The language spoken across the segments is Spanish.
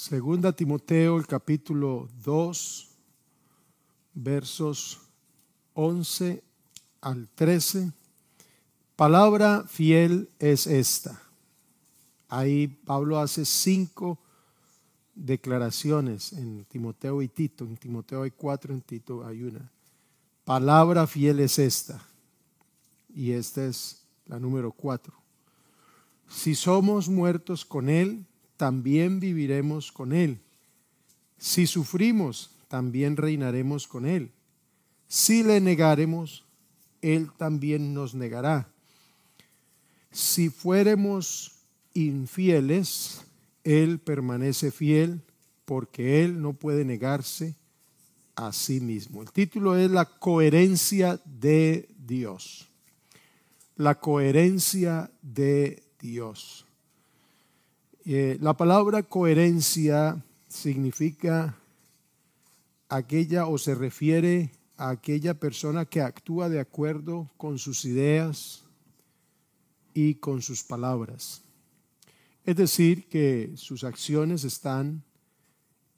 Segunda Timoteo, el capítulo 2, versos 11 al 13. Palabra fiel es esta. Ahí Pablo hace cinco declaraciones en Timoteo y Tito. En Timoteo hay cuatro, en Tito hay una. Palabra fiel es esta. Y esta es la número cuatro. Si somos muertos con Él, también viviremos con Él. Si sufrimos, también reinaremos con Él. Si le negaremos, Él también nos negará. Si fuéremos infieles, Él permanece fiel porque Él no puede negarse a sí mismo. El título es La coherencia de Dios. La coherencia de Dios. Eh, la palabra coherencia significa aquella o se refiere a aquella persona que actúa de acuerdo con sus ideas y con sus palabras. Es decir, que sus acciones están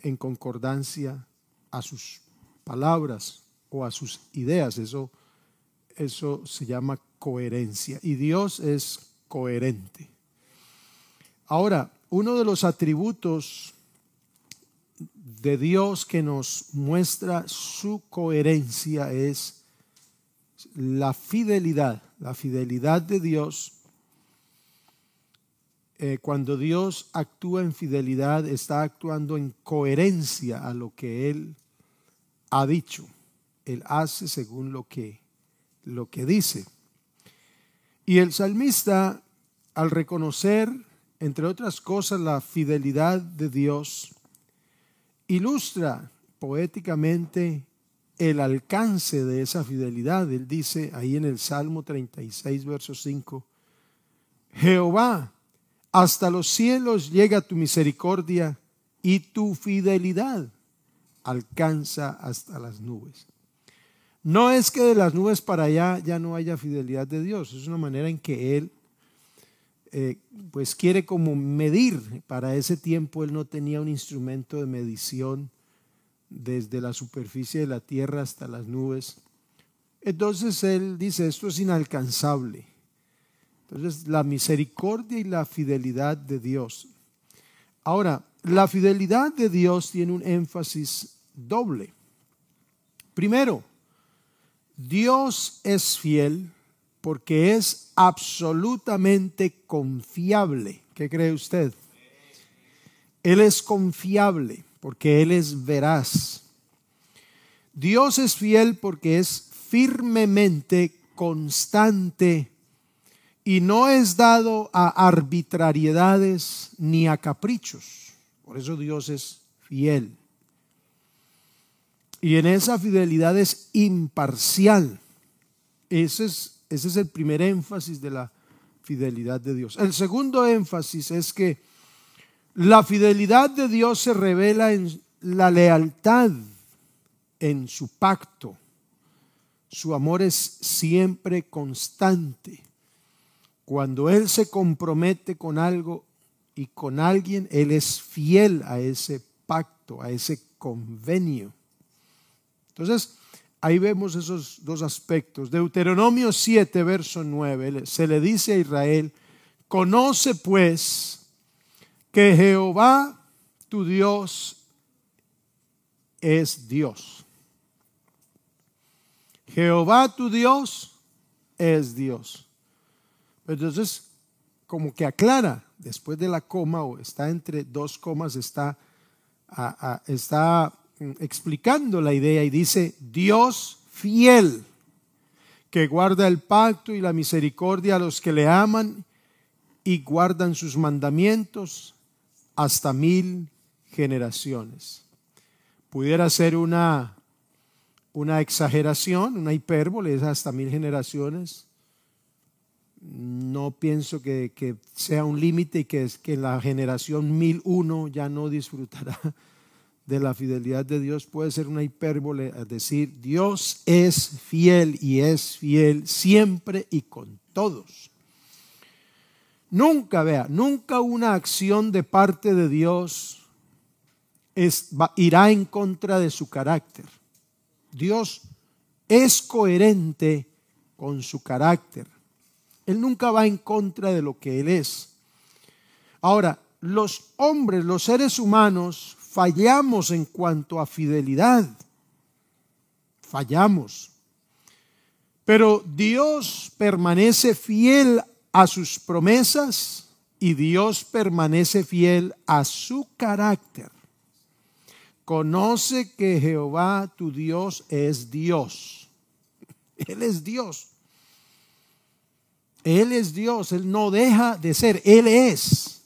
en concordancia a sus palabras o a sus ideas. Eso, eso se llama coherencia. Y Dios es coherente. Ahora, uno de los atributos de Dios que nos muestra su coherencia es la fidelidad, la fidelidad de Dios. Eh, cuando Dios actúa en fidelidad, está actuando en coherencia a lo que Él ha dicho. Él hace según lo que, lo que dice. Y el salmista, al reconocer, entre otras cosas, la fidelidad de Dios, ilustra poéticamente el alcance de esa fidelidad. Él dice ahí en el Salmo 36, verso 5, Jehová, hasta los cielos llega tu misericordia y tu fidelidad alcanza hasta las nubes. No es que de las nubes para allá ya no haya fidelidad de Dios, es una manera en que Él eh, pues quiere como medir. Para ese tiempo él no tenía un instrumento de medición desde la superficie de la tierra hasta las nubes. Entonces él dice, esto es inalcanzable. Entonces la misericordia y la fidelidad de Dios. Ahora, la fidelidad de Dios tiene un énfasis doble. Primero, Dios es fiel porque es absolutamente confiable. ¿Qué cree usted? Él es confiable porque Él es veraz. Dios es fiel porque es firmemente constante y no es dado a arbitrariedades ni a caprichos. Por eso Dios es fiel. Y en esa fidelidad es imparcial. Ese es ese es el primer énfasis de la fidelidad de Dios. El segundo énfasis es que la fidelidad de Dios se revela en la lealtad, en su pacto. Su amor es siempre constante. Cuando Él se compromete con algo y con alguien, Él es fiel a ese pacto, a ese convenio. Entonces, Ahí vemos esos dos aspectos. Deuteronomio 7, verso 9, se le dice a Israel, conoce pues que Jehová tu Dios es Dios. Jehová tu Dios es Dios. Entonces, como que aclara, después de la coma, o está entre dos comas, está, está explicando la idea y dice, Dios fiel, que guarda el pacto y la misericordia a los que le aman y guardan sus mandamientos hasta mil generaciones. Pudiera ser una, una exageración, una hipérbole, es hasta mil generaciones. No pienso que, que sea un límite y que, que la generación mil uno ya no disfrutará de la fidelidad de Dios puede ser una hipérbole a decir, Dios es fiel y es fiel siempre y con todos. Nunca, vea, nunca una acción de parte de Dios irá en contra de su carácter. Dios es coherente con su carácter. Él nunca va en contra de lo que Él es. Ahora, los hombres, los seres humanos, fallamos en cuanto a fidelidad. Fallamos. Pero Dios permanece fiel a sus promesas y Dios permanece fiel a su carácter. Conoce que Jehová tu Dios es Dios. Él es Dios. Él es Dios, Él no deja de ser, Él es.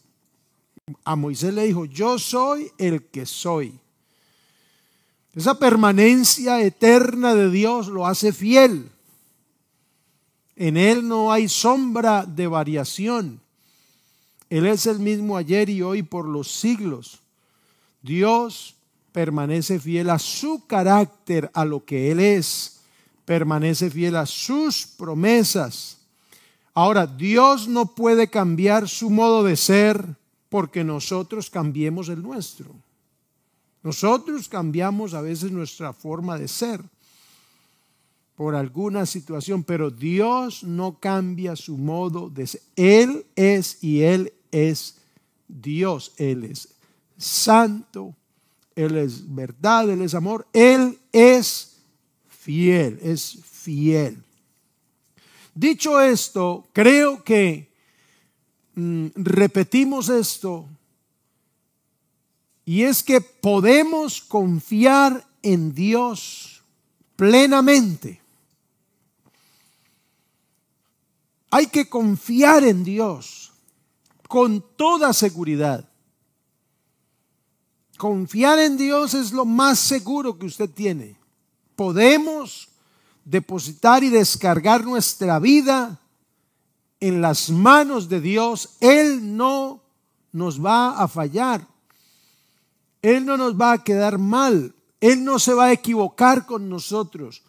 A Moisés le dijo, yo soy el que soy. Esa permanencia eterna de Dios lo hace fiel. En Él no hay sombra de variación. Él es el mismo ayer y hoy por los siglos. Dios permanece fiel a su carácter, a lo que Él es. Permanece fiel a sus promesas. Ahora, Dios no puede cambiar su modo de ser porque nosotros cambiemos el nuestro. Nosotros cambiamos a veces nuestra forma de ser por alguna situación, pero Dios no cambia su modo de ser. Él es y Él es Dios. Él es santo, Él es verdad, Él es amor, Él es fiel, es fiel. Dicho esto, creo que mm, repetimos esto y es que podemos confiar en Dios plenamente. Hay que confiar en Dios con toda seguridad. Confiar en Dios es lo más seguro que usted tiene. Podemos depositar y descargar nuestra vida en las manos de Dios. Él no nos va a fallar. Él no nos va a quedar mal. Él no se va a equivocar con nosotros.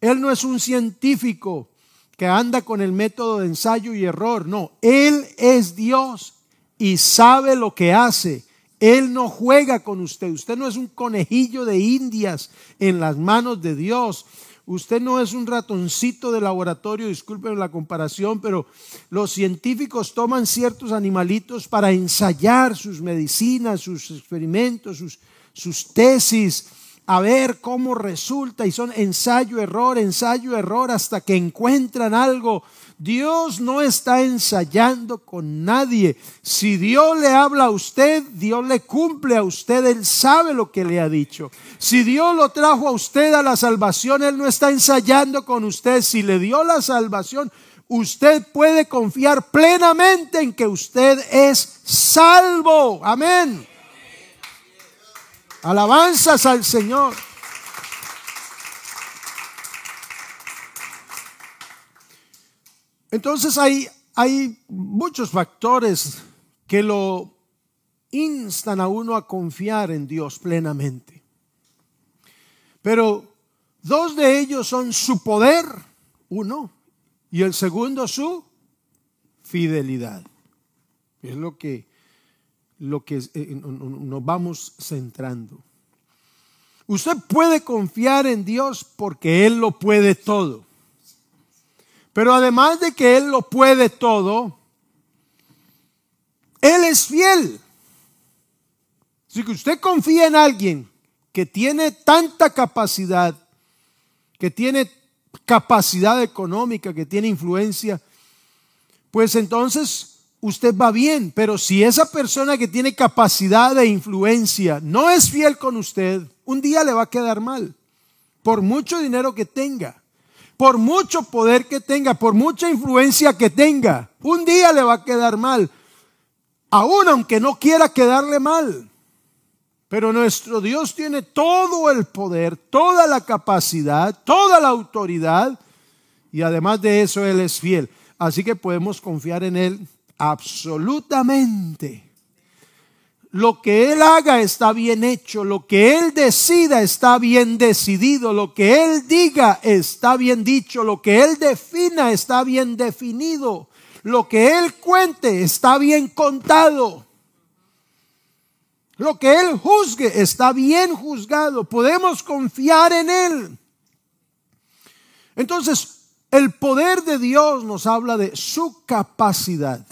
Él no es un científico que anda con el método de ensayo y error. No, Él es Dios y sabe lo que hace. Él no juega con usted. Usted no es un conejillo de indias en las manos de Dios. Usted no es un ratoncito de laboratorio, disculpen la comparación, pero los científicos toman ciertos animalitos para ensayar sus medicinas, sus experimentos, sus, sus tesis a ver cómo resulta y son ensayo, error, ensayo, error hasta que encuentran algo. Dios no está ensayando con nadie. Si Dios le habla a usted, Dios le cumple a usted, Él sabe lo que le ha dicho. Si Dios lo trajo a usted a la salvación, Él no está ensayando con usted. Si le dio la salvación, usted puede confiar plenamente en que usted es salvo. Amén. Alabanzas al Señor. Entonces hay, hay muchos factores que lo instan a uno a confiar en Dios plenamente. Pero dos de ellos son su poder, uno, y el segundo su fidelidad. Es lo que lo que eh, nos vamos centrando. Usted puede confiar en Dios porque Él lo puede todo. Pero además de que Él lo puede todo, Él es fiel. Si usted confía en alguien que tiene tanta capacidad, que tiene capacidad económica, que tiene influencia, pues entonces usted va bien, pero si esa persona que tiene capacidad de influencia no es fiel con usted, un día le va a quedar mal, por mucho dinero que tenga, por mucho poder que tenga, por mucha influencia que tenga, un día le va a quedar mal, aun aunque no quiera quedarle mal. Pero nuestro Dios tiene todo el poder, toda la capacidad, toda la autoridad y además de eso Él es fiel. Así que podemos confiar en Él absolutamente. Lo que Él haga está bien hecho, lo que Él decida está bien decidido, lo que Él diga está bien dicho, lo que Él defina está bien definido, lo que Él cuente está bien contado. Lo que Él juzgue está bien juzgado. Podemos confiar en Él. Entonces, el poder de Dios nos habla de su capacidad.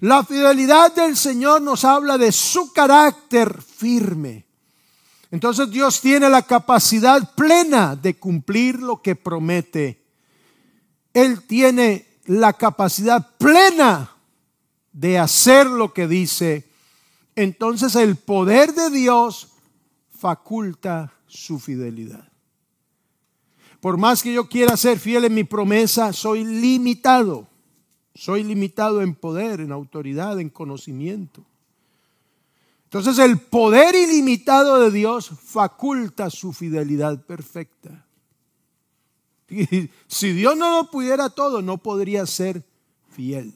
La fidelidad del Señor nos habla de su carácter firme. Entonces Dios tiene la capacidad plena de cumplir lo que promete. Él tiene la capacidad plena de hacer lo que dice. Entonces el poder de Dios faculta su fidelidad. Por más que yo quiera ser fiel en mi promesa, soy limitado. Soy limitado en poder, en autoridad, en conocimiento. Entonces el poder ilimitado de Dios faculta su fidelidad perfecta. Si Dios no lo pudiera todo, no podría ser fiel.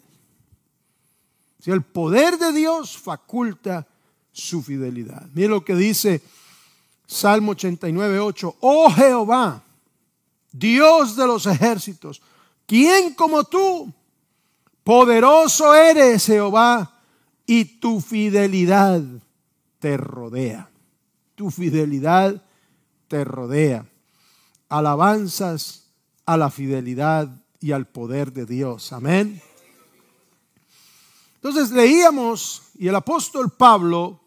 Si el poder de Dios faculta su fidelidad. Mire lo que dice Salmo 89, 8. Oh Jehová, Dios de los ejércitos, ¿quién como tú? Poderoso eres, Jehová, y tu fidelidad te rodea. Tu fidelidad te rodea. Alabanzas a la fidelidad y al poder de Dios. Amén. Entonces leíamos y el apóstol Pablo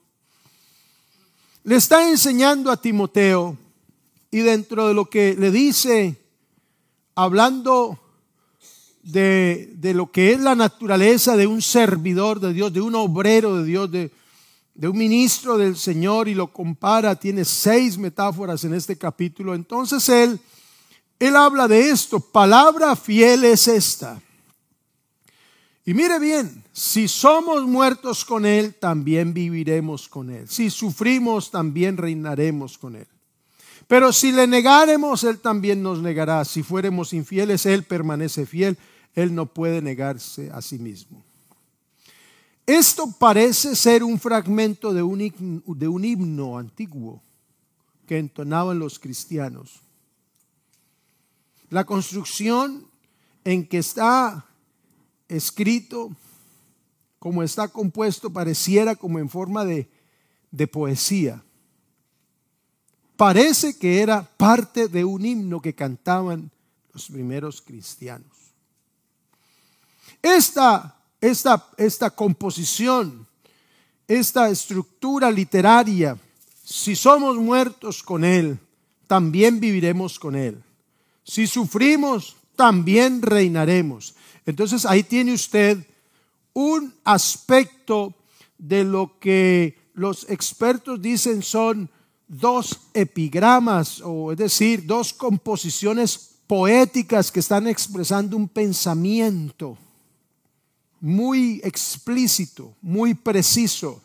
le está enseñando a Timoteo y dentro de lo que le dice, hablando de, de, lo que es la naturaleza de un servidor de Dios, de un obrero de Dios, de, de un ministro del Señor y lo compara, tiene seis metáforas en este capítulo. Entonces él, él habla de esto, palabra fiel es esta. Y mire bien, si somos muertos con Él, también viviremos con Él. Si sufrimos, también reinaremos con Él. Pero si le negaremos, Él también nos negará. Si fuéramos infieles, Él permanece fiel. Él no puede negarse a sí mismo. Esto parece ser un fragmento de un, de un himno antiguo que entonaban los cristianos. La construcción en que está escrito, como está compuesto, pareciera como en forma de, de poesía. Parece que era parte de un himno que cantaban los primeros cristianos. Esta esta, esta composición, esta estructura literaria, si somos muertos con Él, también viviremos con Él. Si sufrimos, también reinaremos. Entonces ahí tiene usted un aspecto de lo que los expertos dicen son dos epigramas, o es decir, dos composiciones poéticas que están expresando un pensamiento muy explícito, muy preciso.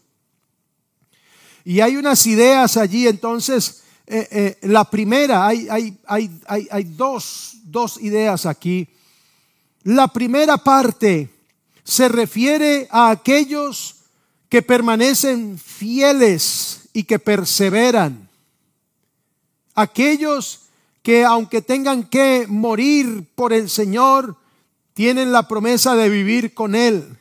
Y hay unas ideas allí, entonces, eh, eh, la primera, hay, hay, hay, hay dos, dos ideas aquí. La primera parte se refiere a aquellos que permanecen fieles y que perseveran. Aquellos que aunque tengan que morir por el Señor, tienen la promesa de vivir con Él.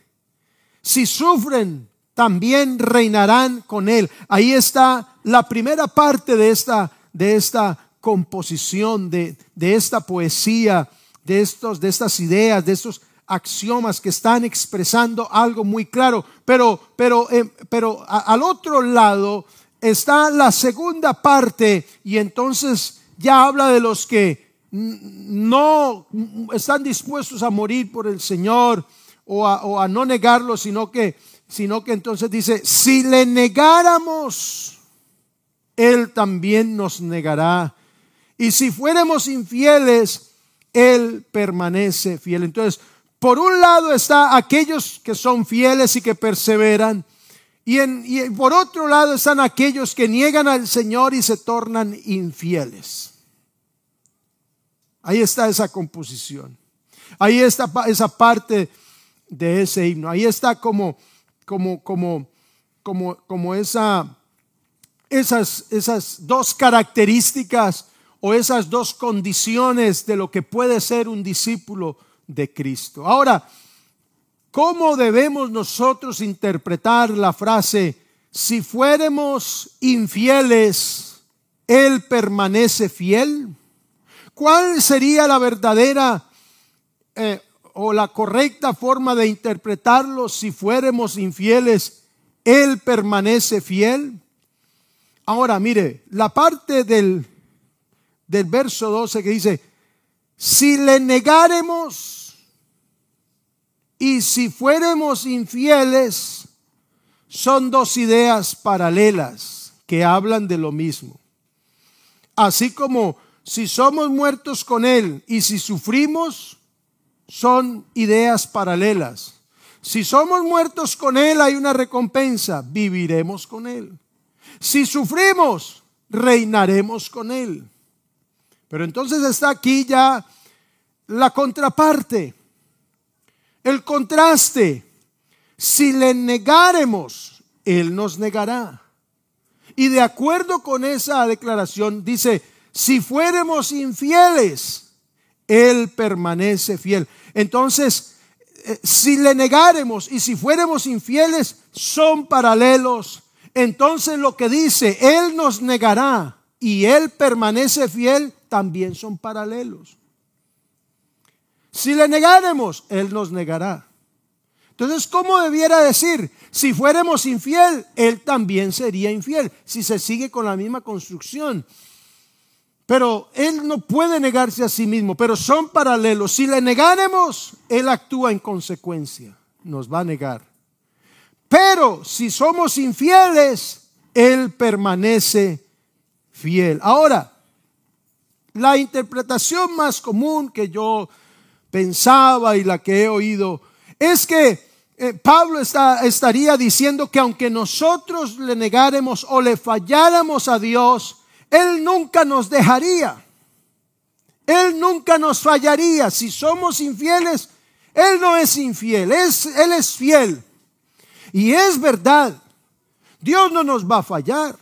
Si sufren, también reinarán con Él. Ahí está la primera parte de esta, de esta composición, de, de esta poesía, de, estos, de estas ideas, de estos axiomas que están expresando algo muy claro. Pero, pero, eh, pero al otro lado está la segunda parte y entonces ya habla de los que no están dispuestos a morir por el Señor o a, no negarlo, sino que, sino que entonces dice, si le negáramos, Él también nos negará. Y si fuéramos infieles, Él permanece fiel. Entonces, por un lado está aquellos que son fieles y que perseveran. Y, en, y por otro lado están aquellos que niegan al Señor y se tornan infieles. Ahí está esa composición. Ahí está esa parte de ese himno. Ahí está como, como, como, como, como esa, esas, esas dos características o esas dos condiciones de lo que puede ser un discípulo de Cristo. Ahora, ¿cómo debemos nosotros interpretar la frase, si fuéramos infieles, Él permanece fiel. ¿Cuál sería la verdadera eh, o la correcta forma de interpretarlo si fuéramos infieles? Él permanece fiel. Ahora, mire, la parte del, del verso 12 que dice, si le negaremos y si fuéramos infieles, son dos ideas paralelas que hablan de lo mismo. Así como si somos muertos con Él y si sufrimos, son ideas paralelas. Si somos muertos con Él hay una recompensa, viviremos con Él. Si sufrimos, reinaremos con Él. Pero entonces está aquí ya la contraparte, el contraste. Si le negaremos, Él nos negará. Y de acuerdo con esa declaración, dice, si fuéramos infieles, Él permanece fiel. Entonces, eh, si le negaremos y si fuéramos infieles, son paralelos. Entonces lo que dice, Él nos negará y Él permanece fiel, también son paralelos. Si le negaremos, Él nos negará. Entonces, ¿cómo debiera decir? Si fuéramos infiel, Él también sería infiel, si se sigue con la misma construcción. Pero Él no puede negarse a sí mismo, pero son paralelos. Si le negaremos, Él actúa en consecuencia, nos va a negar. Pero si somos infieles, Él permanece fiel. Ahora, la interpretación más común que yo pensaba y la que he oído es que eh, Pablo está, estaría diciendo que aunque nosotros le negáramos o le falláramos a Dios, Él nunca nos dejaría. Él nunca nos fallaría. Si somos infieles, Él no es infiel, es, Él es fiel. Y es verdad, Dios no nos va a fallar,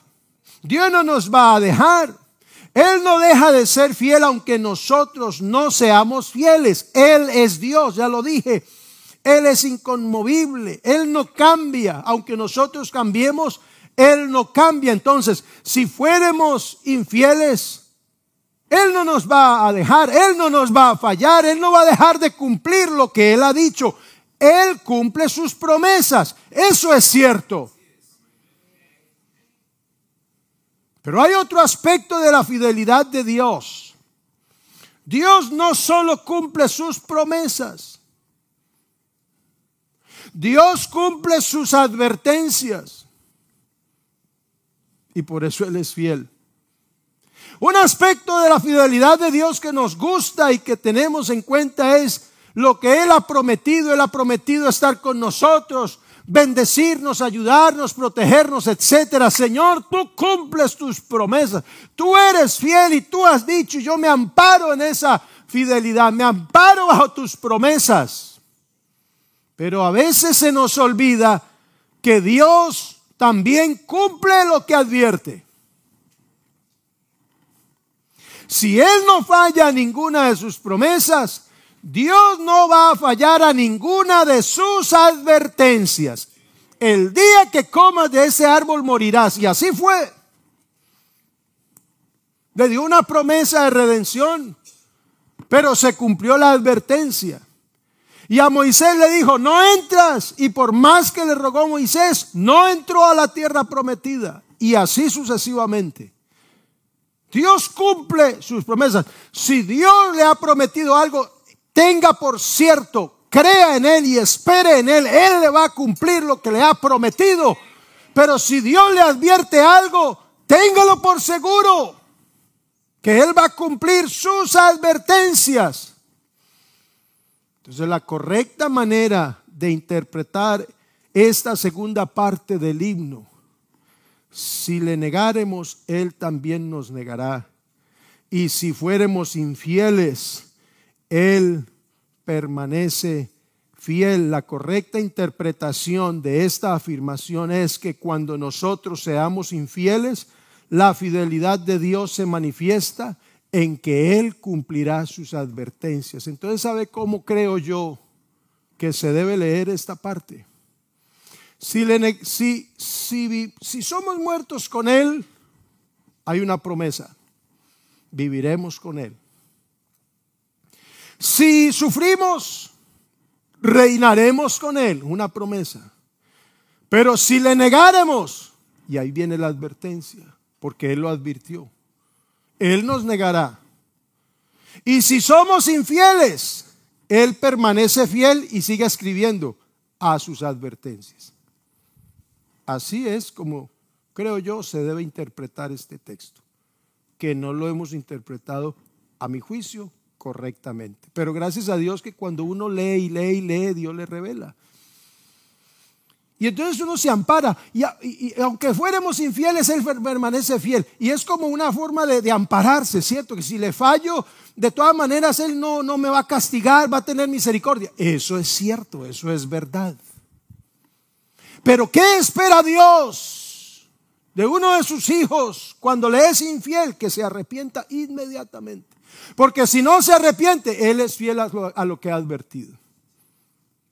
Dios no nos va a dejar. Él no deja de ser fiel aunque nosotros no seamos fieles. Él es Dios, ya lo dije. Él es inconmovible. Él no cambia. Aunque nosotros cambiemos, Él no cambia. Entonces, si fuéramos infieles, Él no nos va a dejar. Él no nos va a fallar. Él no va a dejar de cumplir lo que Él ha dicho. Él cumple sus promesas. Eso es cierto. Pero hay otro aspecto de la fidelidad de Dios. Dios no solo cumple sus promesas, Dios cumple sus advertencias. Y por eso Él es fiel. Un aspecto de la fidelidad de Dios que nos gusta y que tenemos en cuenta es lo que Él ha prometido. Él ha prometido estar con nosotros bendecirnos, ayudarnos, protegernos, etcétera. Señor, tú cumples tus promesas. Tú eres fiel y tú has dicho, yo me amparo en esa fidelidad, me amparo bajo tus promesas. Pero a veces se nos olvida que Dios también cumple lo que advierte. Si Él no falla ninguna de sus promesas, Dios no va a fallar a ninguna de sus advertencias. El día que comas de ese árbol morirás. Y así fue. Le dio una promesa de redención, pero se cumplió la advertencia. Y a Moisés le dijo, no entras. Y por más que le rogó Moisés, no entró a la tierra prometida. Y así sucesivamente. Dios cumple sus promesas. Si Dios le ha prometido algo, tenga por cierto, crea en Él y espere en Él. Él le va a cumplir lo que le ha prometido. Pero si Dios le advierte algo, téngalo por seguro que Él va a cumplir sus advertencias. Entonces la correcta manera de interpretar esta segunda parte del himno, si le negáremos, Él también nos negará. Y si fuéramos infieles, él permanece fiel. La correcta interpretación de esta afirmación es que cuando nosotros seamos infieles, la fidelidad de Dios se manifiesta en que Él cumplirá sus advertencias. Entonces, ¿sabe cómo creo yo que se debe leer esta parte? Si, somos muertos con Él, hay una promesa. Viviremos con Él. Si sufrimos, reinaremos con Él. Una promesa. Pero si le negáremos, y ahí viene la advertencia, porque Él lo advirtió, Él nos negará. Y si somos infieles, Él permanece fiel y sigue escribiendo a sus advertencias. Así es como creo yo se debe interpretar este texto, que no lo hemos interpretado a mi juicio correctamente. Pero gracias a Dios que cuando uno lee y lee y lee, Dios le revela. Y entonces uno se ampara. Y, aunque fuéramos infieles, Él permanece fiel. Y es como una forma de, ampararse, ¿cierto? Que si le fallo, de todas maneras Él no, no me va a castigar, va a tener misericordia. Eso es cierto, eso es verdad. Pero ¿qué espera Dios de uno de sus hijos cuando le es infiel? Que se arrepienta inmediatamente. Porque si no se arrepiente, Él es fiel a lo, que ha advertido.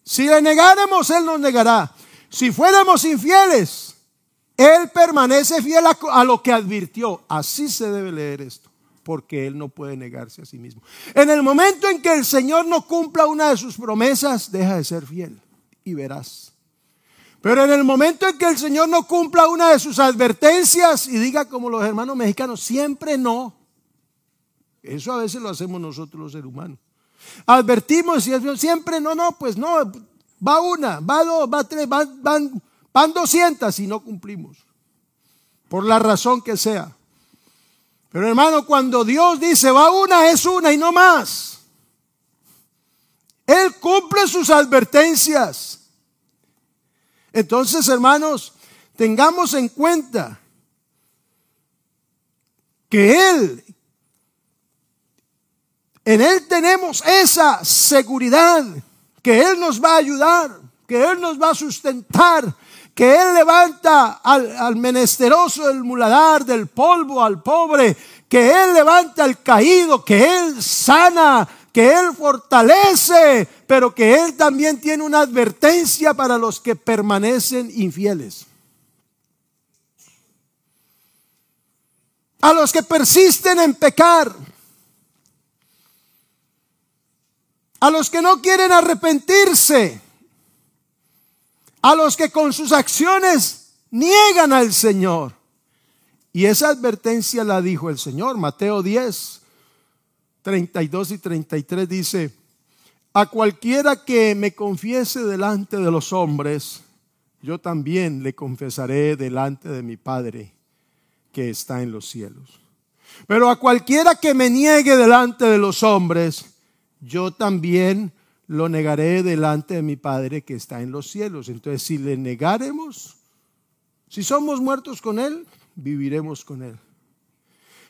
Si le negáremos, Él nos negará. Si fuéramos infieles, Él permanece fiel a, lo que advirtió. Así se debe leer esto porque Él no puede negarse a sí mismo. En el momento en que el Señor no cumpla una de sus promesas, deja de ser fiel y verás pero en el momento en que el Señor no cumpla una de sus advertencias y diga como los hermanos mexicanos, siempre no. Eso a veces lo hacemos nosotros los seres humanos. Advertimos y siempre no, no, pues no, va una, va dos, va tres, van, van, van 200 y no cumplimos. Por la razón que sea. Pero hermano, cuando Dios dice va una, es una y no más. Él cumple sus advertencias. Entonces, hermanos, tengamos en cuenta que Él, en Él tenemos esa seguridad, que Él nos va a ayudar, que Él nos va a sustentar, que Él levanta al, al, menesteroso del muladar, del polvo al pobre, que Él levanta al caído, que Él sana que Él fortalece, pero que Él también tiene una advertencia para los que permanecen infieles. A los que persisten en pecar. A los que no quieren arrepentirse. A los que con sus acciones niegan al Señor. Y esa advertencia la dijo el Señor, Mateo 10, 32 y 33 dice, a cualquiera que me confiese delante de los hombres, yo también le confesaré delante de mi Padre que está en los cielos. Pero a cualquiera que me niegue delante de los hombres, yo también lo negaré delante de mi Padre que está en los cielos. Entonces, si le negaremos, si somos muertos con Él, viviremos con Él.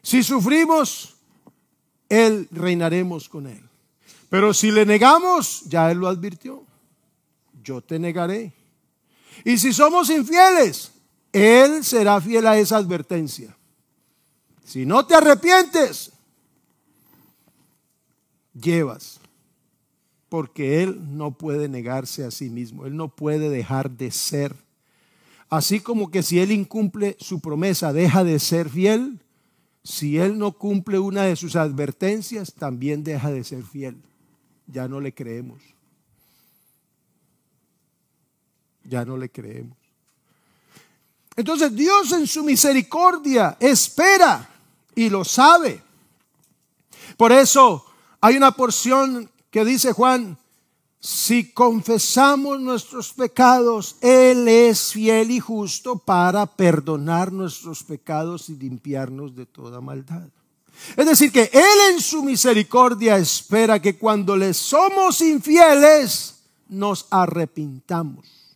Si sufrimos, él reinaremos con Él. Pero si le negamos, ya Él lo advirtió, yo te negaré. Y si somos infieles, Él será fiel a esa advertencia. Si no te arrepientes, llevas. Porque Él no puede negarse a sí mismo, Él no puede dejar de ser. Así como que si Él incumple su promesa, deja de ser fiel, si él no cumple una de sus advertencias, también deja de ser fiel. Ya no le creemos. Ya no le creemos. Entonces Dios en su misericordia espera y lo sabe. Por eso hay una porción que dice Juan, si confesamos nuestros pecados, Él es fiel y justo para perdonar nuestros pecados y limpiarnos de toda maldad. Es decir, que Él en su misericordia espera que cuando le somos infieles, nos arrepintamos.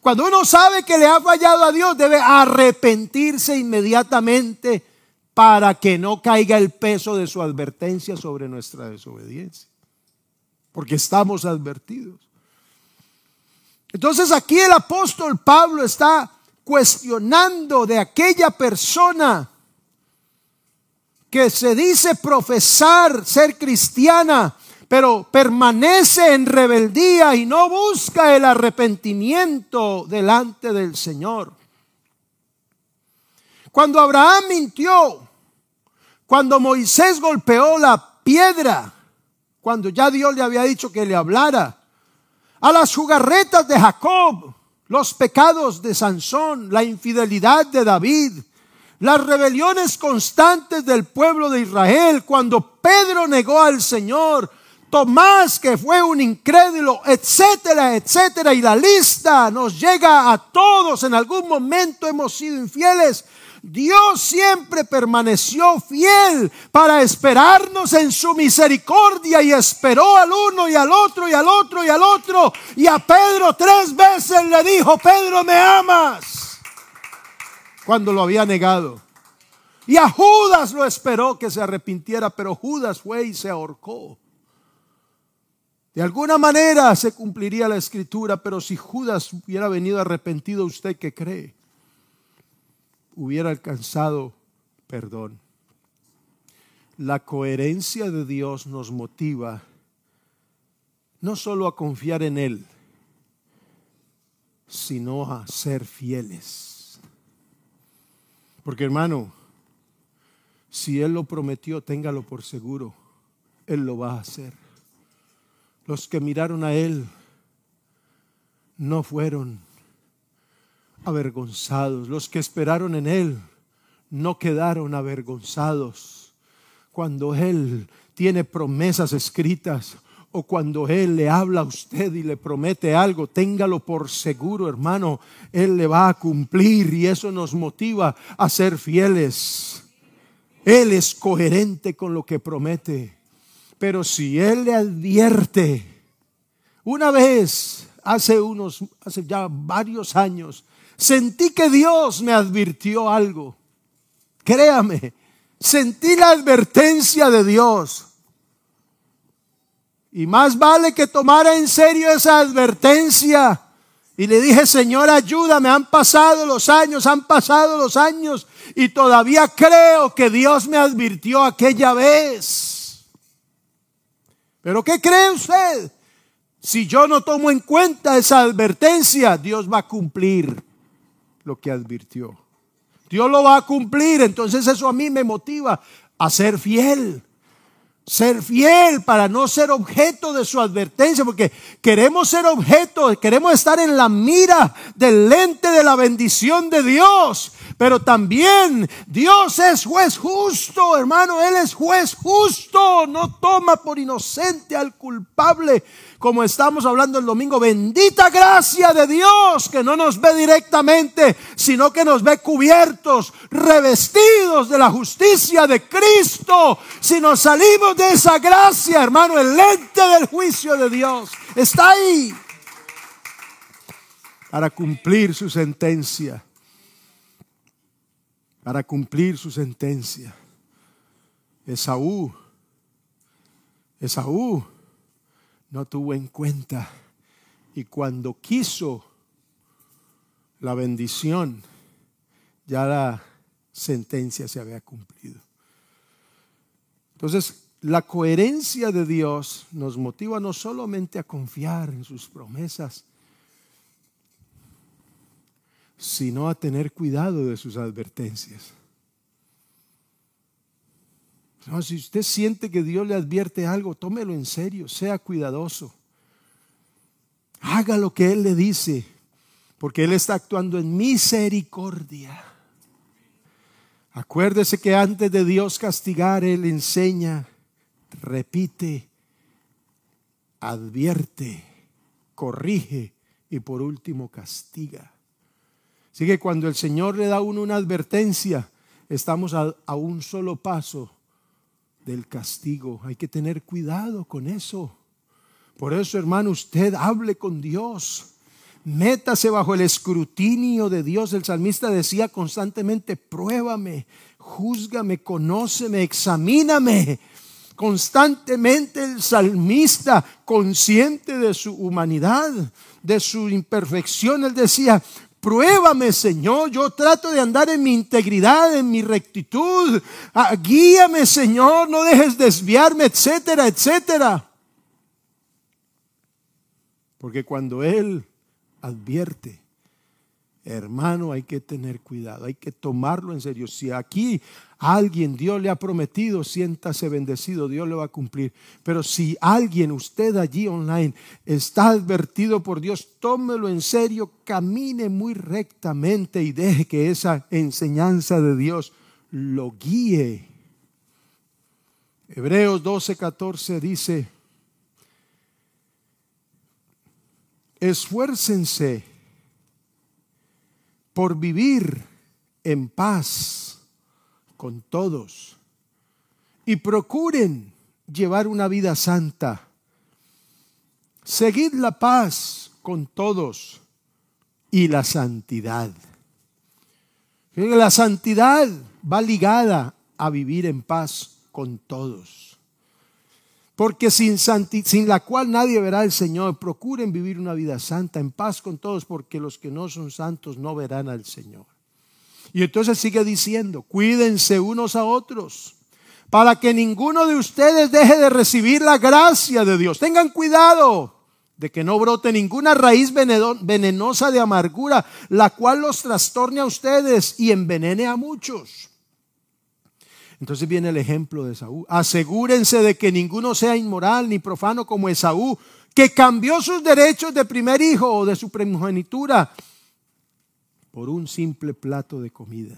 Cuando uno sabe que le ha fallado a Dios, debe arrepentirse inmediatamente para que no caiga el peso de su advertencia sobre nuestra desobediencia porque estamos advertidos. Entonces aquí el apóstol Pablo está cuestionando de aquella persona que se dice profesar ser cristiana, pero permanece en rebeldía y no busca el arrepentimiento delante del Señor. Cuando Abraham mintió, cuando Moisés golpeó la piedra, cuando ya Dios le había dicho que le hablara, a las jugarretas de Jacob, los pecados de Sansón, la infidelidad de David, las rebeliones constantes del pueblo de Israel, cuando Pedro negó al Señor, Tomás que fue un incrédulo, etcétera, etcétera, y la lista nos llega a todos, en algún momento hemos sido infieles, Dios siempre permaneció fiel para esperarnos en su misericordia y esperó al uno y al otro y al otro y al otro. Y a Pedro tres veces le dijo, Pedro, ¿me amas? Cuando lo había negado. Y a Judas lo esperó que se arrepintiera, pero Judas fue y se ahorcó. De alguna manera se cumpliría la escritura, pero si Judas hubiera venido arrepentido, ¿usted qué cree? Hubiera alcanzado perdón. La coherencia de Dios nos motiva no solo a confiar en Él, sino a ser fieles. Porque hermano, si Él lo prometió, téngalo por seguro, Él lo va a hacer. Los que miraron a Él no fueron avergonzados. Los que esperaron en Él no quedaron avergonzados. Cuando Él tiene promesas escritas o cuando Él le habla a usted y le promete algo, téngalo por seguro, hermano, Él le va a cumplir y eso nos motiva a ser fieles. Él es coherente con lo que promete. Pero si Él le advierte, una vez, hace unos, hace ya varios años, Sentí que Dios me advirtió algo. Créame, sentí la advertencia de Dios. Y más vale que tomara en serio esa advertencia. Y le dije, Señor, ayúdame, han pasado los años, han pasado los años. Y todavía creo que Dios me advirtió aquella vez. Pero ¿qué cree usted? Si yo no tomo en cuenta esa advertencia, Dios va a cumplir lo que advirtió. Dios lo va a cumplir, entonces eso a mí me motiva a ser fiel. Ser fiel para no ser objeto de su advertencia, porque queremos ser objeto, queremos estar en la mira del lente de la bendición de Dios. Pero también Dios es juez justo, hermano, Él es juez justo, no toma por inocente al culpable como estamos hablando el domingo, bendita gracia de Dios que no nos ve directamente, sino que nos ve cubiertos, revestidos de la justicia de Cristo. Si nos salimos de esa gracia, hermano, el lente del juicio de Dios está ahí para cumplir su sentencia. Para cumplir su sentencia. Esaú, Esaú no tuvo en cuenta. Y cuando quiso la bendición, ya la sentencia se había cumplido. Entonces, la coherencia de Dios nos motiva no solamente a confiar en sus promesas, sino a tener cuidado de sus advertencias. Si usted siente que Dios le advierte algo, tómelo en serio, sea cuidadoso. Haga lo que Él le dice, porque Él está actuando en misericordia. Acuérdese que antes de Dios castigar, Él enseña, repite, advierte, corrige y por último castiga. Así que cuando el Señor le da a uno una advertencia, estamos a, un solo paso del castigo. Hay que tener cuidado con eso. Por eso, hermano, usted hable con Dios. Métase bajo el escrutinio de Dios. El salmista decía constantemente, pruébame, júzgame, conóceme, examíname. Constantemente el salmista, consciente de su humanidad, de su imperfección, él decía, Pruébame, Señor. Yo trato de andar en mi integridad, en mi rectitud. Ah, guíame, Señor. No dejes desviarme, etcétera, etcétera. Porque cuando Él advierte, hermano, hay que tener cuidado, hay que tomarlo en serio. Si aquí alguien Dios le ha prometido, siéntase bendecido, Dios le va a cumplir. Pero si alguien, usted allí online, está advertido por Dios, tómelo en serio, camine muy rectamente y deje que esa enseñanza de Dios lo guíe. Hebreos 12, 14 dice, esfuércense por vivir en paz con todos y procuren llevar una vida santa. Seguid la paz con todos y la santidad. La santidad va ligada a vivir en paz con todos. Porque sin, la cual nadie verá al Señor. Procuren vivir una vida santa, en paz con todos, porque los que no son santos no verán al Señor. Y entonces sigue diciendo, cuídense unos a otros, para que ninguno de ustedes deje de recibir la gracia de Dios. Tengan cuidado de que no brote ninguna raíz venenosa de amargura, la cual los trastorne a ustedes y envenene a muchos. Entonces viene el ejemplo de Esaú. Asegúrense de que ninguno sea inmoral ni profano como Esaú, que cambió sus derechos de primer hijo o de su primogenitura por un simple plato de comida.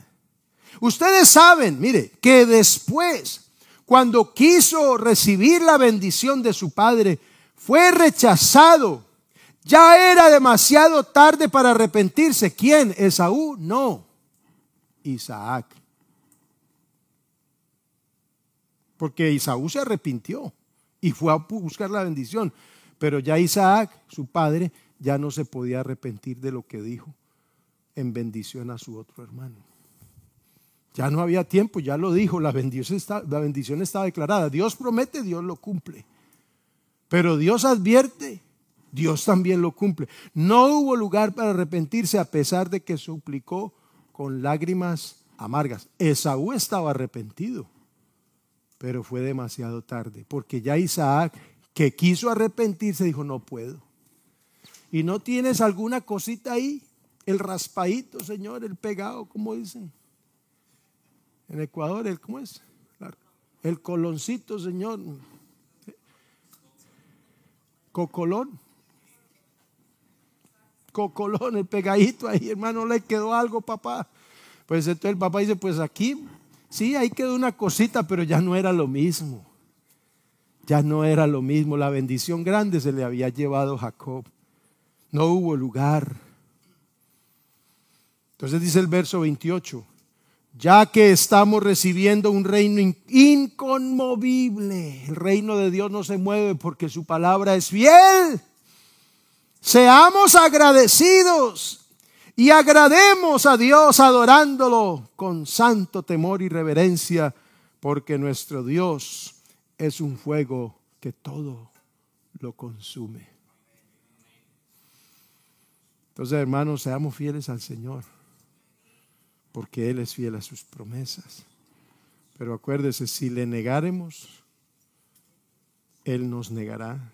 Ustedes saben, mire, que después, cuando quiso recibir la bendición de su padre, fue rechazado. Ya era demasiado tarde para arrepentirse. ¿Quién? Esaú? No. Isaac. Porque Isaú se arrepintió y fue a buscar la bendición. Pero ya Isaac, su padre, ya no se podía arrepentir de lo que dijo en bendición a su otro hermano. Ya no había tiempo, ya lo dijo, la bendición está, la bendición está declarada. Dios promete, Dios lo cumple. Pero Dios advierte, Dios también lo cumple. No hubo lugar para arrepentirse a pesar de que suplicó con lágrimas amargas. Esaú estaba arrepentido pero fue demasiado tarde, porque ya Isaac, que quiso arrepentirse, dijo, no puedo. ¿Y no tienes alguna cosita ahí? El raspadito, Señor, el pegado, como dicen. En Ecuador, el, ¿cómo es? El coloncito, Señor. Cocolón. Cocolón, el pegadito ahí, hermano, le quedó algo, papá. Pues entonces el papá dice, pues aquí Sí, ahí quedó una cosita, pero ya no era lo mismo. Ya no era lo mismo. La bendición grande se le había llevado Jacob. No hubo lugar. Entonces dice el verso 28, ya que estamos recibiendo un reino inconmovible, el reino de Dios no se mueve porque su palabra es fiel. Seamos agradecidos y agrademos a Dios adorándolo con santo temor y reverencia, porque nuestro Dios es un fuego que todo lo consume. Entonces, hermanos, seamos fieles al Señor, porque Él es fiel a sus promesas. Pero acuérdese, si le negáremos, Él nos negará.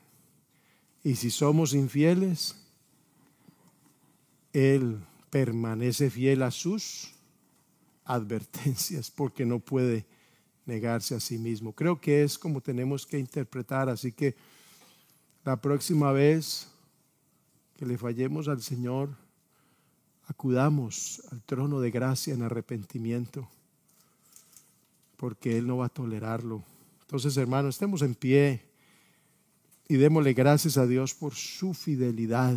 Y si somos infieles, Él permanece fiel a sus advertencias porque no puede negarse a sí mismo. Creo que es como tenemos que interpretar, así que la próxima vez que le fallemos al Señor, acudamos al trono de gracia en arrepentimiento, porque Él no va a tolerarlo. Entonces, hermanos, estemos en pie y démosle gracias a Dios por su fidelidad.